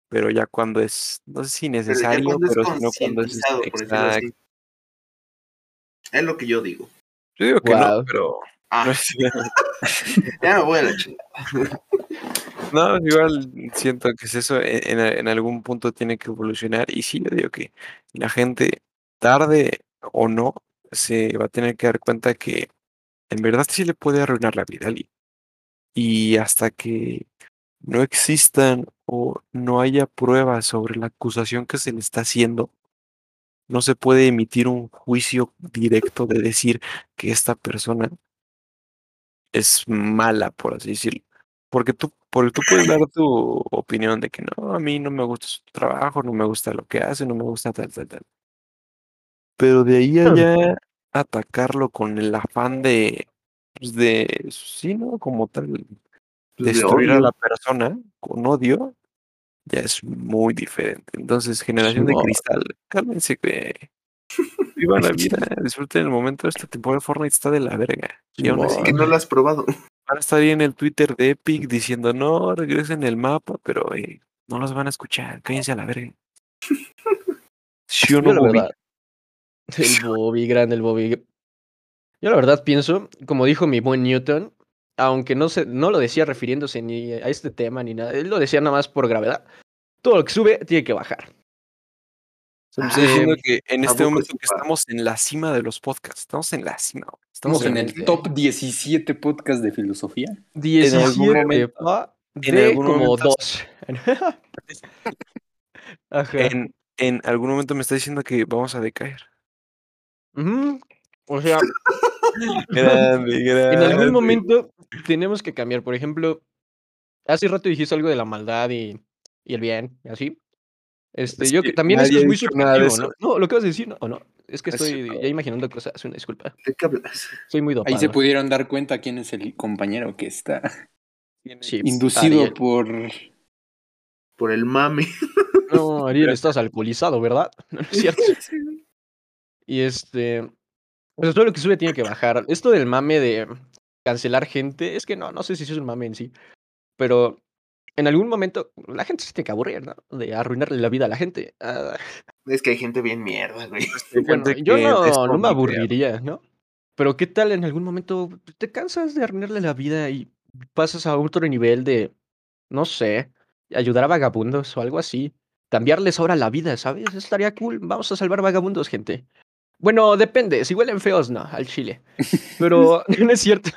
pero ya cuando es, no sé si Pero necesario, pero, si no cuando es exacto. Es lo que yo digo. Yo digo que no, Guau. pero Ah, no, es- ya me voy a la chingada. no, igual siento que es eso, en, en- algún punto tiene que evolucionar y sí, yo digo que la gente, tarde o no, se va a tener que dar cuenta que en verdad sí le puede arruinar la vida a alguien. Y hasta que no existan o no haya pruebas sobre la acusación que se le está haciendo, no se puede emitir un juicio directo de decir que esta persona es mala, por así decirlo. Porque tú, porque tú puedes dar tu opinión de que no, a mí no me gusta su trabajo, no me gusta lo que hace, no me gusta tal, tal, tal. Pero de ahí a ya atacarlo con el afán de, pues de, sí, ¿no? Como tal, Pues de destruir a la persona con odio, ya es muy diferente. Entonces, generación de cristal, cálmense, güey. Vivan la vida, disfruten el momento. Esta temporada de Fortnite está de la verga. Y aún así, Simón. Que no lo has probado. van a estar ahí en el Twitter de Epic diciendo, no, regresen el mapa, pero eh, no los van a escuchar, cállense a la verga. ¿Sí o Yo no, la Bobby? verdad. El Bobby, grande el Bobby. Yo la verdad pienso, como dijo mi buen Newton, aunque no, se, no lo decía refiriéndose ni a este tema ni nada, él lo decía nada más por gravedad. Todo lo que sube tiene que bajar. Se me está diciendo Ah, que en este momento que estamos en la cima de los podcasts, estamos en la cima. Estamos Estamos en el top 17 podcast de filosofía. 17, momento- pa, en de algún como momento- dos. Ajá. En, en algún momento me está diciendo que vamos a decaer. O sea, Grande, grande. en algún momento tenemos que cambiar. Por ejemplo, hace rato dijiste algo de la maldad y, y el bien, y así. Este, Es yo que también esto es muy subjetivo, ¿no? No, lo que vas a decir, no, o no. Es que Es estoy cierto. ya imaginando cosas, una disculpa. ¿De qué hablas? Soy muy Ahí dopado. se pudieron dar cuenta quién es el compañero que está inducido Ariel. por... Por el mame. No, Ariel, estás alcoholizado, ¿verdad? No, no es cierto. Y este. Pues todo lo que sube tiene que bajar. Esto del mame de cancelar gente, es que no, no sé si eso es un mame en sí. Pero en algún momento la gente se tiene que aburrir, ¿no? De arruinarle la vida a la gente. Ah, Es que hay gente bien mierda, güey. bueno, yo no, no me aburriría, ¿no? Pero ¿qué tal en algún momento te cansas de arruinarle la vida y pasas a otro nivel de, no sé, ayudar a vagabundos o algo así? Cambiarles ahora la vida, ¿sabes? Eso Estaría cool. Vamos a salvar vagabundos, gente. Bueno, depende. Si huelen feos, no, al chile. Pero no es cierto.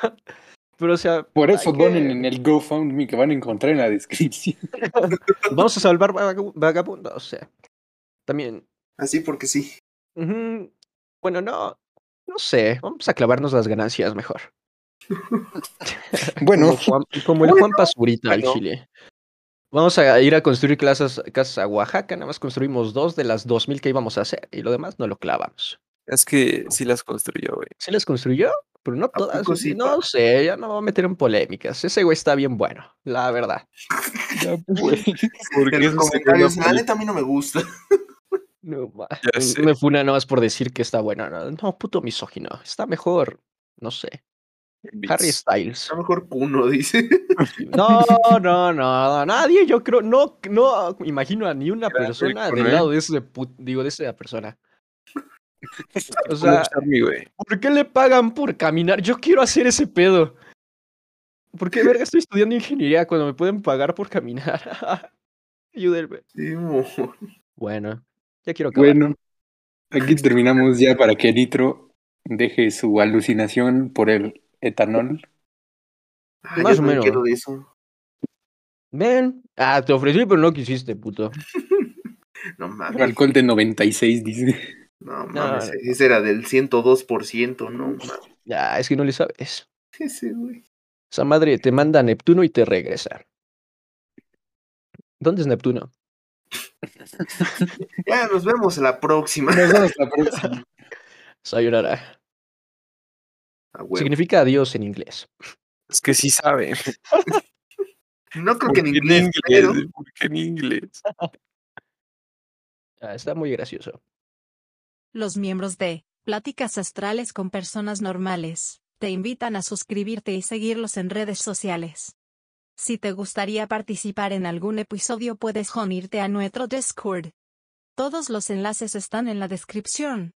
Pero, o sea. Por eso que- donen en el GoFundMe que van a encontrar en la descripción. Vamos a salvar vagabu- vagabundos, o sea. También. Así porque sí. Bueno, no. No sé. Vamos a clavarnos las ganancias mejor. Bueno, Como, Juan- como el Juan Pazurita al bueno. Chile. Vamos a ir a construir casas, casas a Oaxaca. Nada más construimos dos de las dos mil que íbamos a hacer. Y lo demás no lo clavamos. Es que sí las construyó, güey. ¿Se las construyó? Pero no todas. no sé, ya no me voy a meter en polémicas. Ese güey está bien bueno, la verdad. ya pues. Porque En los comentarios, la neta a mí no me gusta. No, me funa nada más por decir que está bueno. No, no, puto misógino. Está mejor, no sé, Harry Styles. Está mejor Kuno, dice. No, no, no, nadie, yo creo, no, no imagino a ni una persona del ¿eh? lado de ese, digo, de esa persona. O sea. ¿por qué le pagan por caminar? Yo quiero hacer ese pedo. ¿Por qué, verga, estoy estudiando ingeniería cuando me pueden pagar por caminar? Ayúdenme. Sí. Bueno, ya quiero acabar. Bueno, aquí terminamos ya para que Nitro deje su alucinación por el etanol. Ay, Más yo o no menos. quiero de eso. Ven. Ah, te ofrecí, pero no quisiste, puto. No mames. Alcohol de 96, dice. No mames. no. Ese era del 102%, no mames. Ya, es que no le sabes. Ese, güey. Esa madre te manda a Neptuno y te regresa. ¿Dónde es Neptuno? Ya nos vemos la próxima. Nos vemos la próxima. Sayonara. Ah. Significa adiós en inglés. Es que sí sabe. No creo que en ¿Por qué inglés, pero ¿Por qué en inglés? Ah, está muy gracioso. Los miembros de Pláticas Astrales con Personas Normales te invitan a suscribirte y seguirlos en redes sociales. Si te gustaría participar en algún episodio puedes unirte a nuestro Discord. Todos los enlaces están en la descripción.